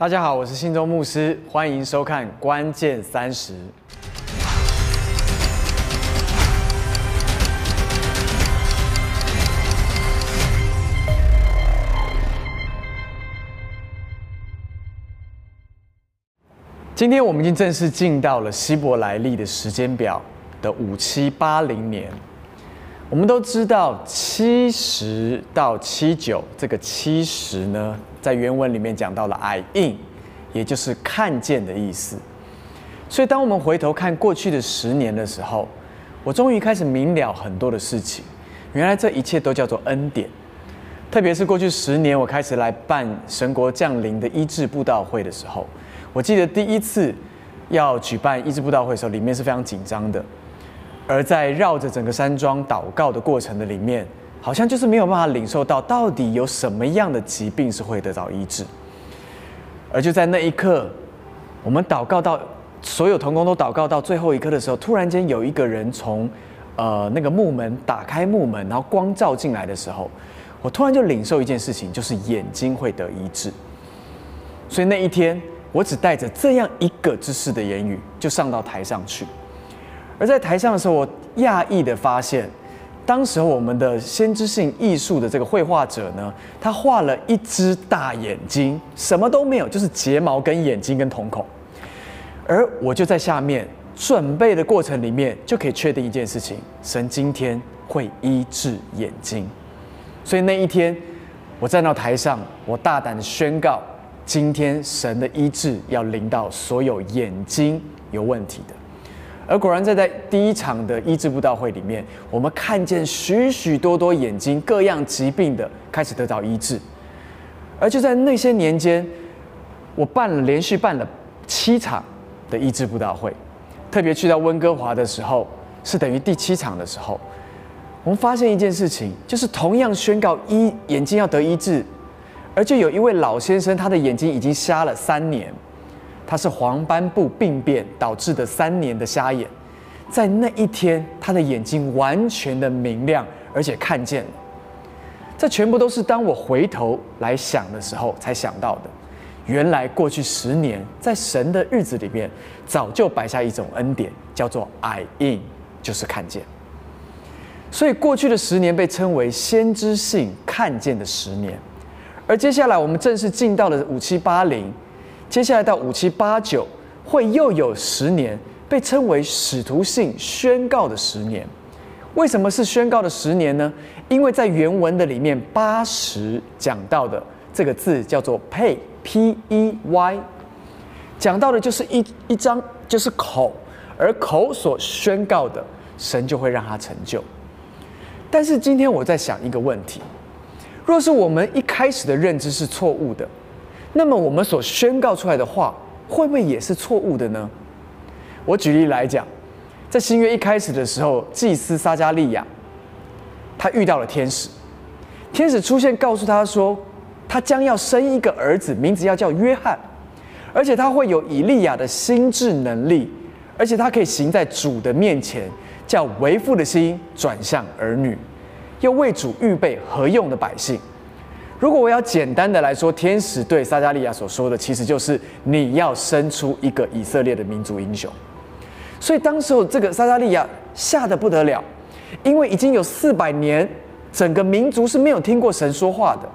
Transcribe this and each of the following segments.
大家好，我是信中牧师，欢迎收看《关键三十》。今天我们已经正式进到了希伯来历的时间表的五七八零年。我们都知道七十到七九这个七十呢，在原文里面讲到了 “I in”，也就是看见的意思。所以，当我们回头看过去的十年的时候，我终于开始明了很多的事情。原来这一切都叫做恩典。特别是过去十年，我开始来办神国降临的医治布道会的时候。我记得第一次要举办医治布道会的时候，里面是非常紧张的，而在绕着整个山庄祷告的过程的里面，好像就是没有办法领受到到底有什么样的疾病是会得到医治。而就在那一刻，我们祷告到所有童工都祷告到最后一刻的时候，突然间有一个人从呃那个木门打开木门，然后光照进来的时候，我突然就领受一件事情，就是眼睛会得医治。所以那一天。我只带着这样一个知识的言语，就上到台上去。而在台上的时候，我讶异的发现，当时我们的先知性艺术的这个绘画者呢，他画了一只大眼睛，什么都没有，就是睫毛跟眼睛跟瞳孔。而我就在下面准备的过程里面，就可以确定一件事情：神今天会医治眼睛。所以那一天，我站到台上，我大胆的宣告。今天神的医治要临到所有眼睛有问题的，而果然在在第一场的医治布道会里面，我们看见许许多多眼睛各样疾病的开始得到医治，而就在那些年间，我办了连续办了七场的医治布道会，特别去到温哥华的时候，是等于第七场的时候，我们发现一件事情，就是同样宣告医眼睛要得医治。而就有一位老先生，他的眼睛已经瞎了三年，他是黄斑部病变导致的三年的瞎眼，在那一天，他的眼睛完全的明亮，而且看见了。这全部都是当我回头来想的时候才想到的。原来过去十年，在神的日子里面，早就摆下一种恩典，叫做 “I in”，就是看见。所以过去的十年被称为先知性看见的十年。而接下来，我们正式进到了五七八零，接下来到五七八九，会又有十年被称为使徒性宣告的十年。为什么是宣告的十年呢？因为在原文的里面，八十讲到的这个字叫做 pay，p e y，讲到的就是一一张就是口，而口所宣告的，神就会让它成就。但是今天我在想一个问题。若是我们一开始的认知是错误的，那么我们所宣告出来的话会不会也是错误的呢？我举例来讲，在新约一开始的时候，祭司撒加利亚他遇到了天使，天使出现告诉他说，他将要生一个儿子，名字要叫约翰，而且他会有以利亚的心智能力，而且他可以行在主的面前，叫为父的心转向儿女。又为主预备何用的百姓？如果我要简单的来说，天使对撒加利亚所说的，其实就是你要生出一个以色列的民族英雄。所以当时候这个撒加利亚吓得不得了，因为已经有四百年，整个民族是没有听过神说话的，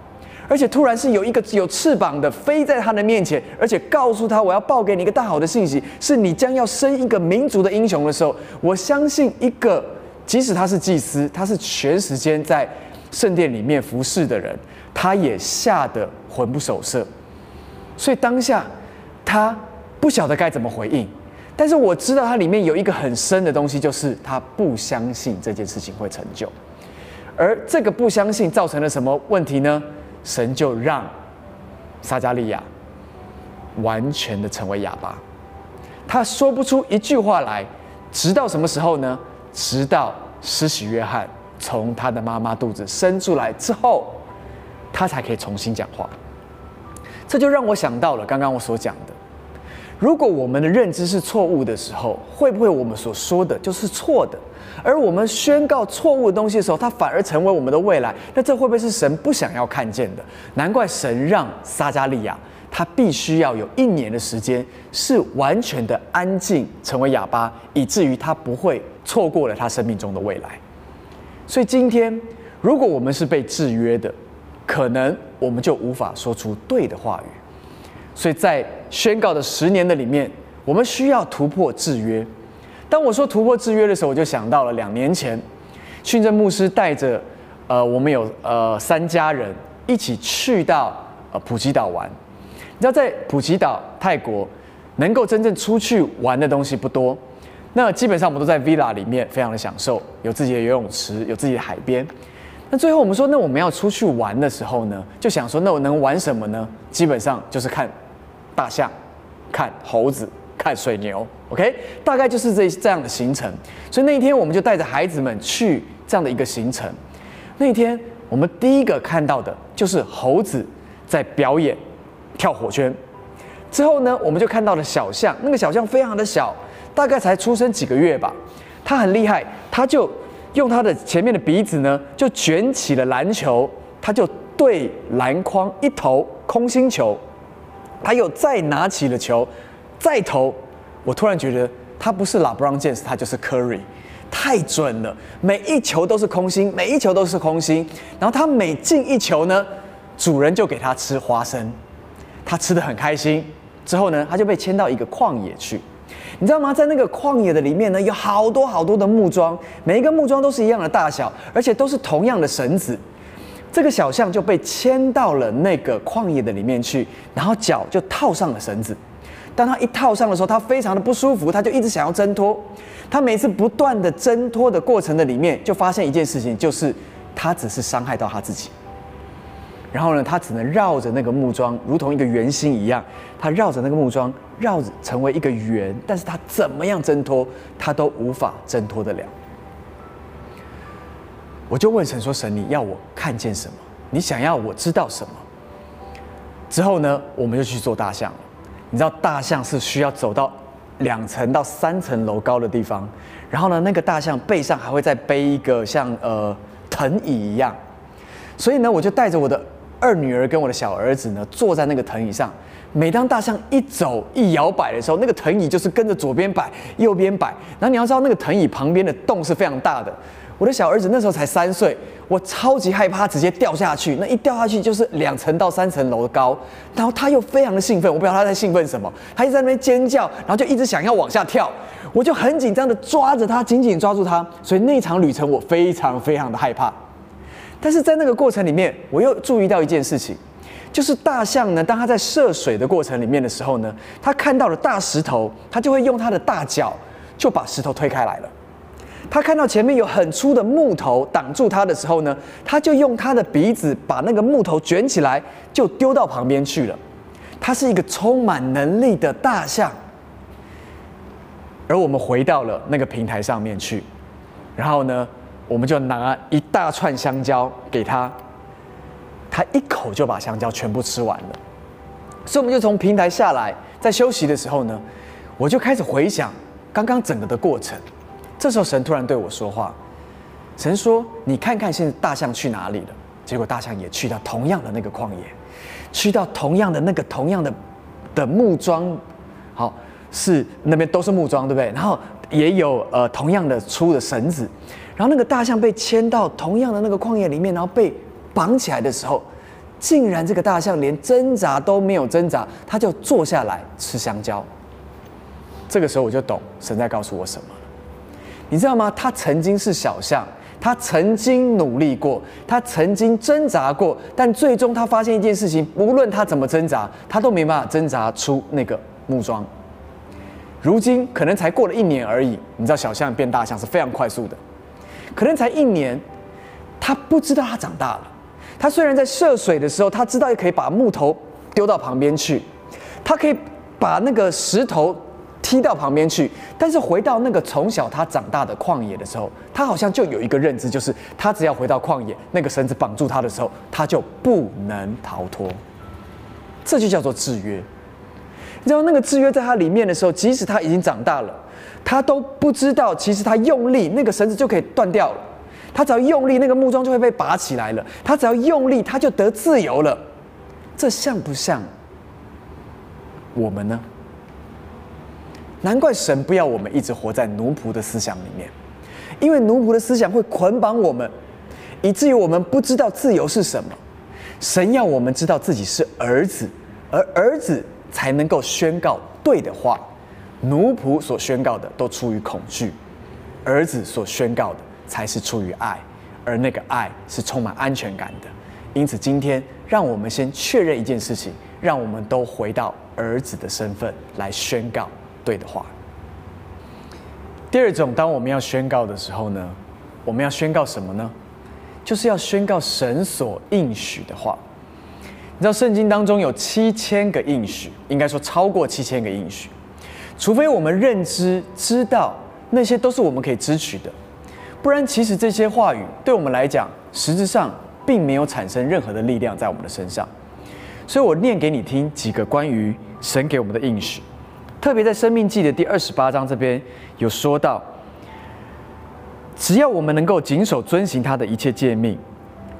而且突然是有一个有翅膀的飞在他的面前，而且告诉他我要报给你一个大好的信息，是你将要生一个民族的英雄的时候，我相信一个。即使他是祭司，他是全时间在圣殿里面服侍的人，他也吓得魂不守舍。所以当下他不晓得该怎么回应。但是我知道他里面有一个很深的东西，就是他不相信这件事情会成就。而这个不相信造成了什么问题呢？神就让撒加利亚完全的成为哑巴，他说不出一句话来，直到什么时候呢？直到施洗约翰从他的妈妈肚子生出来之后，他才可以重新讲话。这就让我想到了刚刚我所讲的：如果我们的认知是错误的时候，会不会我们所说的就是错的？而我们宣告错误的东西的时候，它反而成为我们的未来？那这会不会是神不想要看见的？难怪神让撒加利亚。他必须要有一年的时间是完全的安静，成为哑巴，以至于他不会错过了他生命中的未来。所以今天，如果我们是被制约的，可能我们就无法说出对的话语。所以在宣告的十年的里面，我们需要突破制约。当我说突破制约的时候，我就想到了两年前，训政牧师带着呃我们有呃三家人一起去到呃普吉岛玩。你知道在普吉岛泰国，能够真正出去玩的东西不多。那基本上我们都在 villa 里面，非常的享受，有自己的游泳池，有自己的海边。那最后我们说，那我们要出去玩的时候呢，就想说，那我能玩什么呢？基本上就是看大象、看猴子、看水牛。OK，大概就是这这样的行程。所以那一天我们就带着孩子们去这样的一个行程。那一天我们第一个看到的就是猴子在表演跳火圈。之后呢，我们就看到了小象，那个小象非常的小，大概才出生几个月吧。它很厉害，它就用他的前面的鼻子呢，就卷起了篮球，他就对篮筐一投空心球，他又再拿起了球，再投。我突然觉得他不是 LeBron James，他就是 Curry，太准了，每一球都是空心，每一球都是空心。然后他每进一球呢，主人就给他吃花生，他吃的很开心。之后呢，他就被牵到一个旷野去，你知道吗？在那个旷野的里面呢，有好多好多的木桩，每一个木桩都是一样的大小，而且都是同样的绳子。这个小象就被牵到了那个旷野的里面去，然后脚就套上了绳子。当他一套上的时候，他非常的不舒服，他就一直想要挣脱。他每次不断的挣脱的过程的里面，就发现一件事情，就是他只是伤害到他自己。然后呢，他只能绕着那个木桩，如同一个圆心一样，他绕着那个木桩，绕成为一个圆。但是他怎么样挣脱，他都无法挣脱得了。我就问神说：“神，你要我看见什么？你想要我知道什么？”之后呢，我们就去做大象了。你知道大象是需要走到两层到三层楼高的地方，然后呢，那个大象背上还会再背一个像呃藤椅一样，所以呢，我就带着我的二女儿跟我的小儿子呢，坐在那个藤椅上。每当大象一走一摇摆的时候，那个藤椅就是跟着左边摆右边摆。然后你要知道，那个藤椅旁边的洞是非常大的。我的小儿子那时候才三岁，我超级害怕直接掉下去。那一掉下去就是两层到三层楼高，然后他又非常的兴奋，我不知道他在兴奋什么，他一直在那边尖叫，然后就一直想要往下跳。我就很紧张的抓着他，紧紧抓住他。所以那场旅程我非常非常的害怕。但是在那个过程里面，我又注意到一件事情，就是大象呢，当它在涉水的过程里面的时候呢，它看到了大石头，它就会用它的大脚就把石头推开来了。它看到前面有很粗的木头挡住它的时候呢，它就用它的鼻子把那个木头卷起来，就丢到旁边去了。它是一个充满能力的大象。而我们回到了那个平台上面去，然后呢，我们就拿一大串香蕉给它，他一口就把香蕉全部吃完了。所以我们就从平台下来，在休息的时候呢，我就开始回想刚刚整个的过程。这时候神突然对我说话，神说：“你看看现在大象去哪里了？”结果大象也去到同样的那个旷野，去到同样的那个同样的的木桩，好，是那边都是木桩，对不对？然后也有呃同样的粗的绳子，然后那个大象被牵到同样的那个旷野里面，然后被绑起来的时候，竟然这个大象连挣扎都没有挣扎，它就坐下来吃香蕉。这个时候我就懂神在告诉我什么了。你知道吗？他曾经是小象，他曾经努力过，他曾经挣扎过，但最终他发现一件事情：无论他怎么挣扎，他都没办法挣扎出那个木桩。如今可能才过了一年而已。你知道，小象变大象是非常快速的，可能才一年，他不知道他长大了。他虽然在涉水的时候，他知道也可以把木头丢到旁边去，他可以把那个石头。踢到旁边去，但是回到那个从小他长大的旷野的时候，他好像就有一个认知，就是他只要回到旷野，那个绳子绑住他的时候，他就不能逃脱。这就叫做制约。你知道那个制约在他里面的时候，即使他已经长大了，他都不知道，其实他用力，那个绳子就可以断掉了。他只要用力，那个木桩就会被拔起来了。他只要用力，他就得自由了。这像不像我们呢？难怪神不要我们一直活在奴仆的思想里面，因为奴仆的思想会捆绑我们，以至于我们不知道自由是什么。神要我们知道自己是儿子，而儿子才能够宣告对的话。奴仆所宣告的都出于恐惧，儿子所宣告的才是出于爱，而那个爱是充满安全感的。因此，今天让我们先确认一件事情，让我们都回到儿子的身份来宣告对的话。第二种，当我们要宣告的时候呢，我们要宣告什么呢？就是要宣告神所应许的话。你知道圣经当中有七千个应许，应该说超过七千个应许。除非我们认知知道那些都是我们可以支取的，不然其实这些话语对我们来讲，实质上并没有产生任何的力量在我们的身上。所以我念给你听几个关于神给我们的应许，特别在生命记的第二十八章这边有说到，只要我们能够谨守遵行他的一切诫命，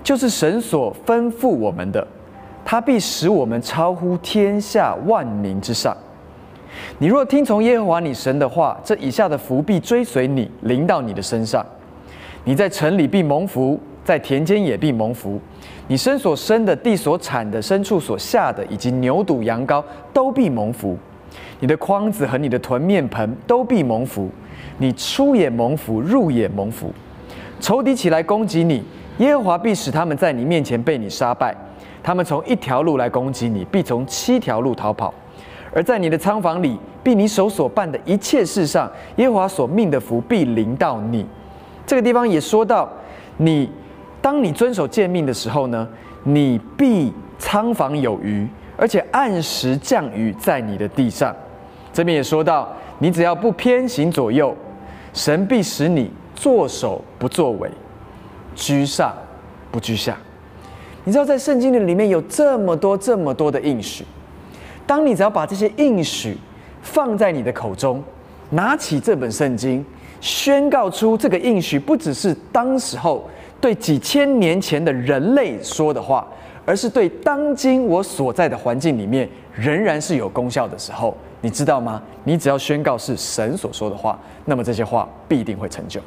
就是神所吩咐我们的，他必使我们超乎天下万民之上。你若听从耶和华你神的话，这以下的福必追随你，临到你的身上。你在城里必蒙福，在田间也必蒙福。你身所生的、地所产的、牲畜所下的，以及牛犊羊羔，都必蒙福。你的筐子和你的臀面盆都必蒙福。你出也蒙福，入也蒙福。仇敌起来攻击你，耶和华必使他们在你面前被你杀败。他们从一条路来攻击你，必从七条路逃跑。而在你的仓房里，必你手所办的一切事上，耶和华所命的福必临到你。这个地方也说到，你当你遵守诫命的时候呢，你必仓房有余，而且按时降雨在你的地上。这边也说到，你只要不偏行左右，神必使你作首不作尾，居上不居下。你知道，在圣经的里面有这么多、这么多的应许。当你只要把这些应许放在你的口中，拿起这本圣经，宣告出这个应许，不只是当时候对几千年前的人类说的话，而是对当今我所在的环境里面仍然是有功效的时候，你知道吗？你只要宣告是神所说的话，那么这些话必定会成就。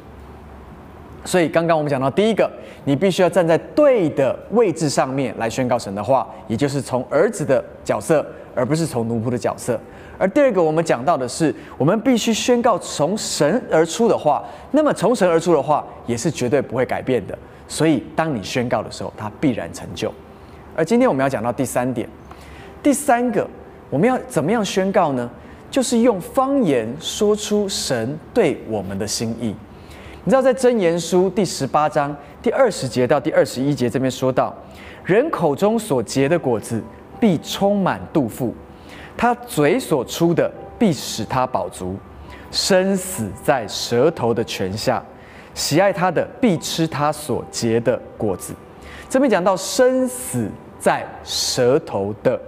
所以刚刚我们讲到第一个，你必须要站在对的位置上面来宣告神的话，也就是从儿子的角色。而不是从奴仆的角色。而第二个，我们讲到的是，我们必须宣告从神而出的话。那么从神而出的话，也是绝对不会改变的。所以，当你宣告的时候，它必然成就。而今天我们要讲到第三点，第三个，我们要怎么样宣告呢？就是用方言说出神对我们的心意。你知道，在箴言书第十八章第二十节到第二十一节这边说到，人口中所结的果子。必充满肚腹，他嘴所出的必使他饱足。生死在舌头的泉下，喜爱他的必吃他所结的果子。这边讲到生死在舌头的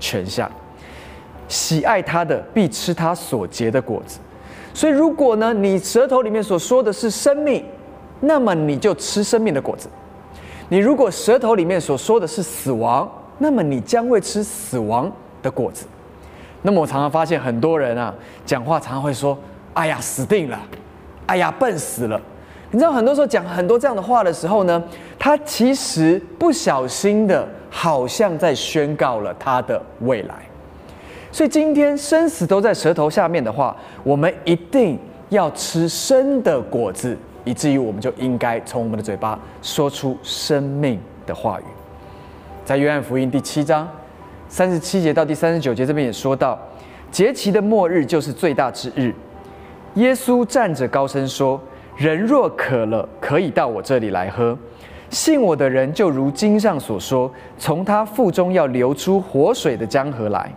泉下，喜爱他的必吃他所结的果子。所以，如果呢，你舌头里面所说的是生命，那么你就吃生命的果子；你如果舌头里面所说的是死亡，那么你将会吃死亡的果子。那么我常常发现很多人啊，讲话常常会说：“哎呀，死定了！哎呀，笨死了！”你知道，很多时候讲很多这样的话的时候呢，他其实不小心的，好像在宣告了他的未来。所以今天生死都在舌头下面的话，我们一定要吃生的果子，以至于我们就应该从我们的嘴巴说出生命的话语。在约翰福音第七章三十七节到第三十九节这边也说到，节期的末日就是最大之日。耶稣站着高声说：“人若渴了，可以到我这里来喝。信我的人，就如经上所说，从他腹中要流出活水的江河来。”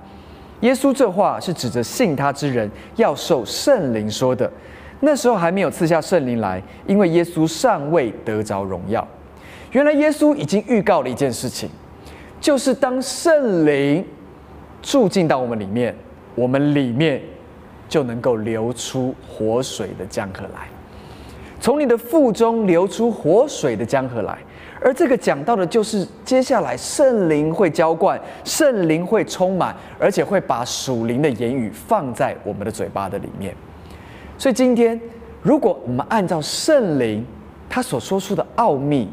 耶稣这话是指着信他之人要受圣灵说的。那时候还没有赐下圣灵来，因为耶稣尚未得着荣耀。原来耶稣已经预告了一件事情。就是当圣灵住进到我们里面，我们里面就能够流出活水的江河来，从你的腹中流出活水的江河来。而这个讲到的就是接下来圣灵会浇灌，圣灵会充满，而且会把属灵的言语放在我们的嘴巴的里面。所以今天，如果我们按照圣灵他所说出的奥秘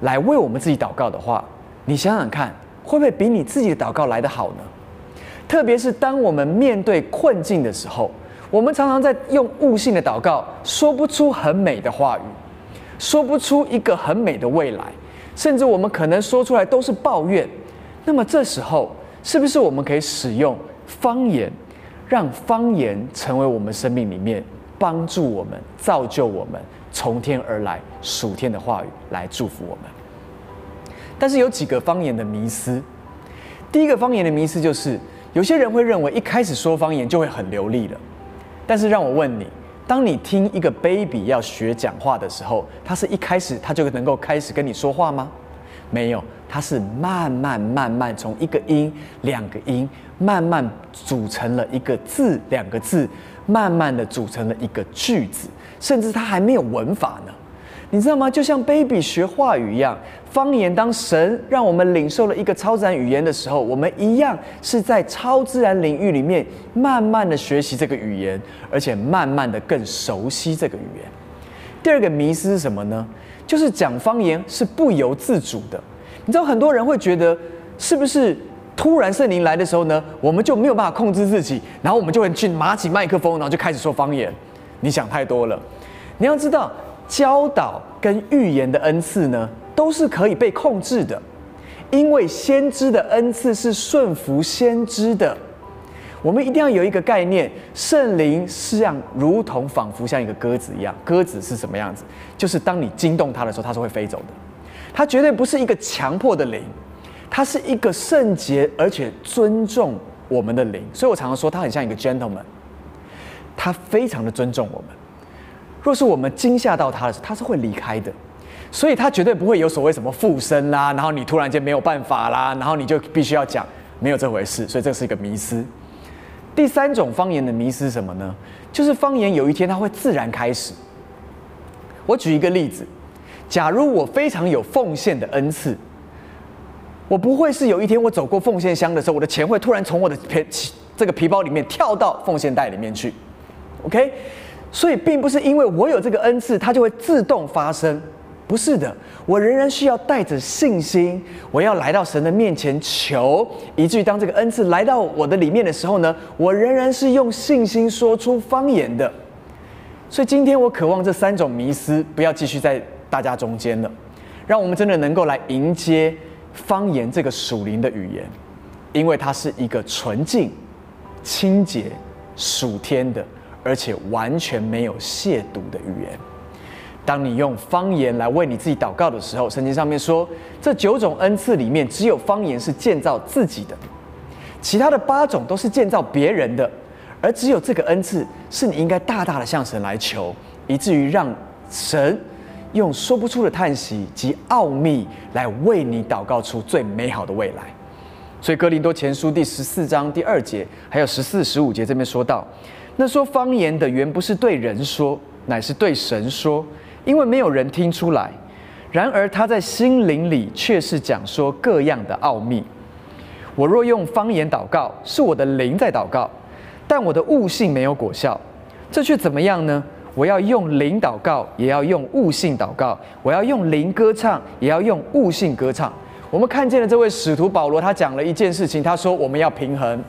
来为我们自己祷告的话，你想想看，会不会比你自己的祷告来得好呢？特别是当我们面对困境的时候，我们常常在用悟性的祷告，说不出很美的话语。说不出一个很美的未来，甚至我们可能说出来都是抱怨。那么这时候，是不是我们可以使用方言，让方言成为我们生命里面帮助我们、造就我们从天而来属天的话语来祝福我们？但是有几个方言的迷思。第一个方言的迷思就是，有些人会认为一开始说方言就会很流利了。但是让我问你。当你听一个 baby 要学讲话的时候，他是一开始他就能够开始跟你说话吗？没有，他是慢慢慢慢从一个音、两个音，慢慢组成了一个字、两个字，慢慢的组成了一个句子，甚至他还没有文法呢。你知道吗？就像 baby 学话语一样，方言。当神让我们领受了一个超自然语言的时候，我们一样是在超自然领域里面慢慢的学习这个语言，而且慢慢的更熟悉这个语言。第二个迷思是什么呢？就是讲方言是不由自主的。你知道很多人会觉得，是不是突然圣灵来的时候呢，我们就没有办法控制自己，然后我们就会去拿起麦克风，然后就开始说方言？你想太多了。你要知道。教导跟预言的恩赐呢，都是可以被控制的，因为先知的恩赐是顺服先知的。我们一定要有一个概念：圣灵是像如同仿佛像一个鸽子一样。鸽子是什么样子？就是当你惊动它的时候，它是会飞走的。它绝对不是一个强迫的灵，它是一个圣洁而且尊重我们的灵。所以我常常说，它很像一个 gentleman，他非常的尊重我们。若是我们惊吓到他的时候，他是会离开的，所以他绝对不会有所谓什么附身啦，然后你突然间没有办法啦，然后你就必须要讲，没有这回事，所以这是一个迷思。第三种方言的迷思是什么呢？就是方言有一天它会自然开始。我举一个例子，假如我非常有奉献的恩赐，我不会是有一天我走过奉献箱的时候，我的钱会突然从我的皮这个皮包里面跳到奉献袋里面去，OK？所以，并不是因为我有这个恩赐，它就会自动发生，不是的。我仍然需要带着信心，我要来到神的面前求，以至于当这个恩赐来到我的里面的时候呢，我仍然是用信心说出方言的。所以，今天我渴望这三种迷思不要继续在大家中间了，让我们真的能够来迎接方言这个属灵的语言，因为它是一个纯净、清洁、属天的。而且完全没有亵渎的语言。当你用方言来为你自己祷告的时候，圣经上面说，这九种恩赐里面，只有方言是建造自己的，其他的八种都是建造别人的，而只有这个恩赐是你应该大大的向神来求，以至于让神用说不出的叹息及奥秘来为你祷告出最美好的未来。所以，哥林多前书第十四章第二节，还有十四、十五节这边说到。那说方言的原不是对人说，乃是对神说，因为没有人听出来。然而他在心灵里却是讲说各样的奥秘。我若用方言祷告，是我的灵在祷告，但我的悟性没有果效，这却怎么样呢？我要用灵祷告，也要用悟性祷告；我要用灵歌唱，也要用悟性歌唱。我们看见了这位使徒保罗，他讲了一件事情，他说我们要平衡，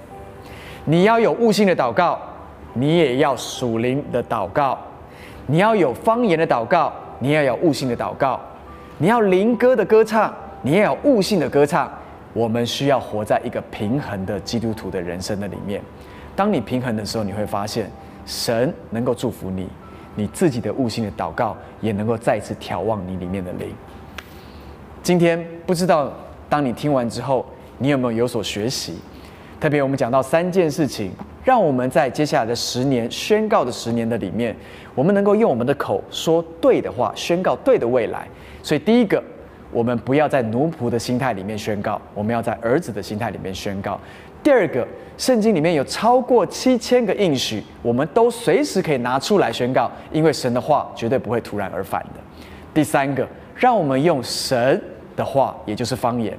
你要有悟性的祷告。你也要属灵的祷告，你要有方言的祷告，你要有悟性的祷告，你要灵歌的歌唱，你也有悟性的歌唱。我们需要活在一个平衡的基督徒的人生的里面。当你平衡的时候，你会发现神能够祝福你，你自己的悟性的祷告也能够再次眺望你里面的灵。今天不知道当你听完之后，你有没有有所学习？特别我们讲到三件事情。让我们在接下来的十年宣告的十年的里面，我们能够用我们的口说对的话，宣告对的未来。所以，第一个，我们不要在奴仆的心态里面宣告，我们要在儿子的心态里面宣告。第二个，圣经里面有超过七千个应许，我们都随时可以拿出来宣告，因为神的话绝对不会突然而反的。第三个，让我们用神的话，也就是方言，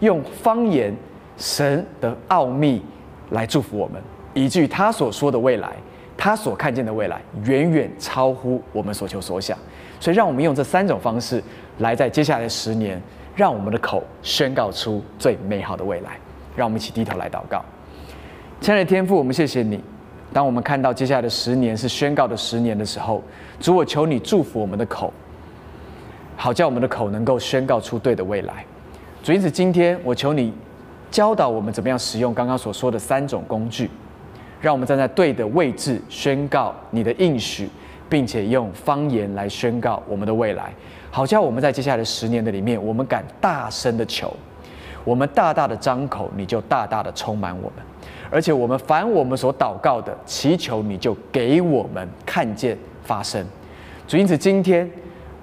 用方言神的奥秘来祝福我们，以至于他所说的未来，他所看见的未来，远远超乎我们所求所想。所以，让我们用这三种方式来，在接下来的十年，让我们的口宣告出最美好的未来。让我们一起低头来祷告，亲爱的天父，我们谢谢你。当我们看到接下来的十年是宣告的十年的时候，主，我求你祝福我们的口，好叫我们的口能够宣告出对的未来。主，因此今天我求你教导我们怎么样使用刚刚所说的三种工具，让我们站在对的位置宣告你的应许，并且用方言来宣告我们的未来，好叫我们在接下来的十年的里面，我们敢大声的求。我们大大的张口，你就大大的充满我们，而且我们凡我们所祷告的祈求，你就给我们看见发生。主，因此今天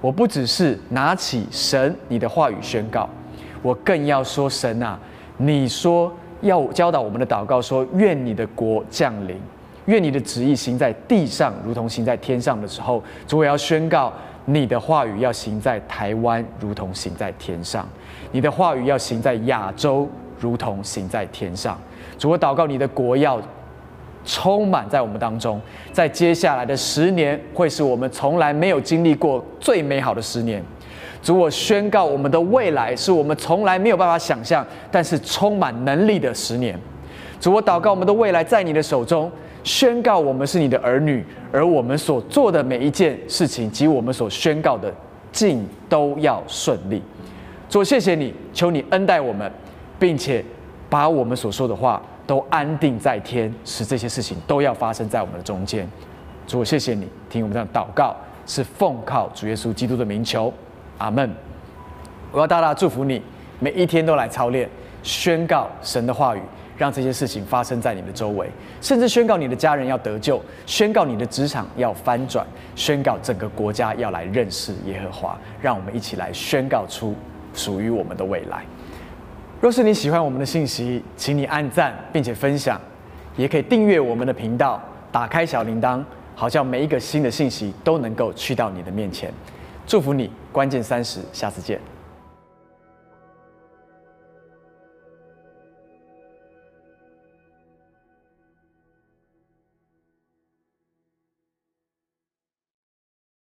我不只是拿起神你的话语宣告，我更要说神啊，你说要教导我们的祷告，说愿你的国降临，愿你的旨意行在地上，如同行在天上的时候，主我要宣告。你的话语要行在台湾，如同行在天上；你的话语要行在亚洲，如同行在天上。主，我祷告你的国要充满在我们当中，在接下来的十年，会是我们从来没有经历过最美好的十年。主，我宣告我们的未来是我们从来没有办法想象，但是充满能力的十年。主，我祷告我们的未来在你的手中。宣告我们是你的儿女，而我们所做的每一件事情及我们所宣告的，尽都要顺利。主，谢谢你，求你恩待我们，并且把我们所说的话都安定在天，使这些事情都要发生在我们的中间。主，谢谢你，听我们这样祷告，是奉靠主耶稣基督的名求，阿门。我要大大祝福你，每一天都来操练宣告神的话语。让这些事情发生在你的周围，甚至宣告你的家人要得救，宣告你的职场要翻转，宣告整个国家要来认识耶和华。让我们一起来宣告出属于我们的未来。若是你喜欢我们的信息，请你按赞并且分享，也可以订阅我们的频道，打开小铃铛，好像每一个新的信息都能够去到你的面前。祝福你，关键三十，下次见。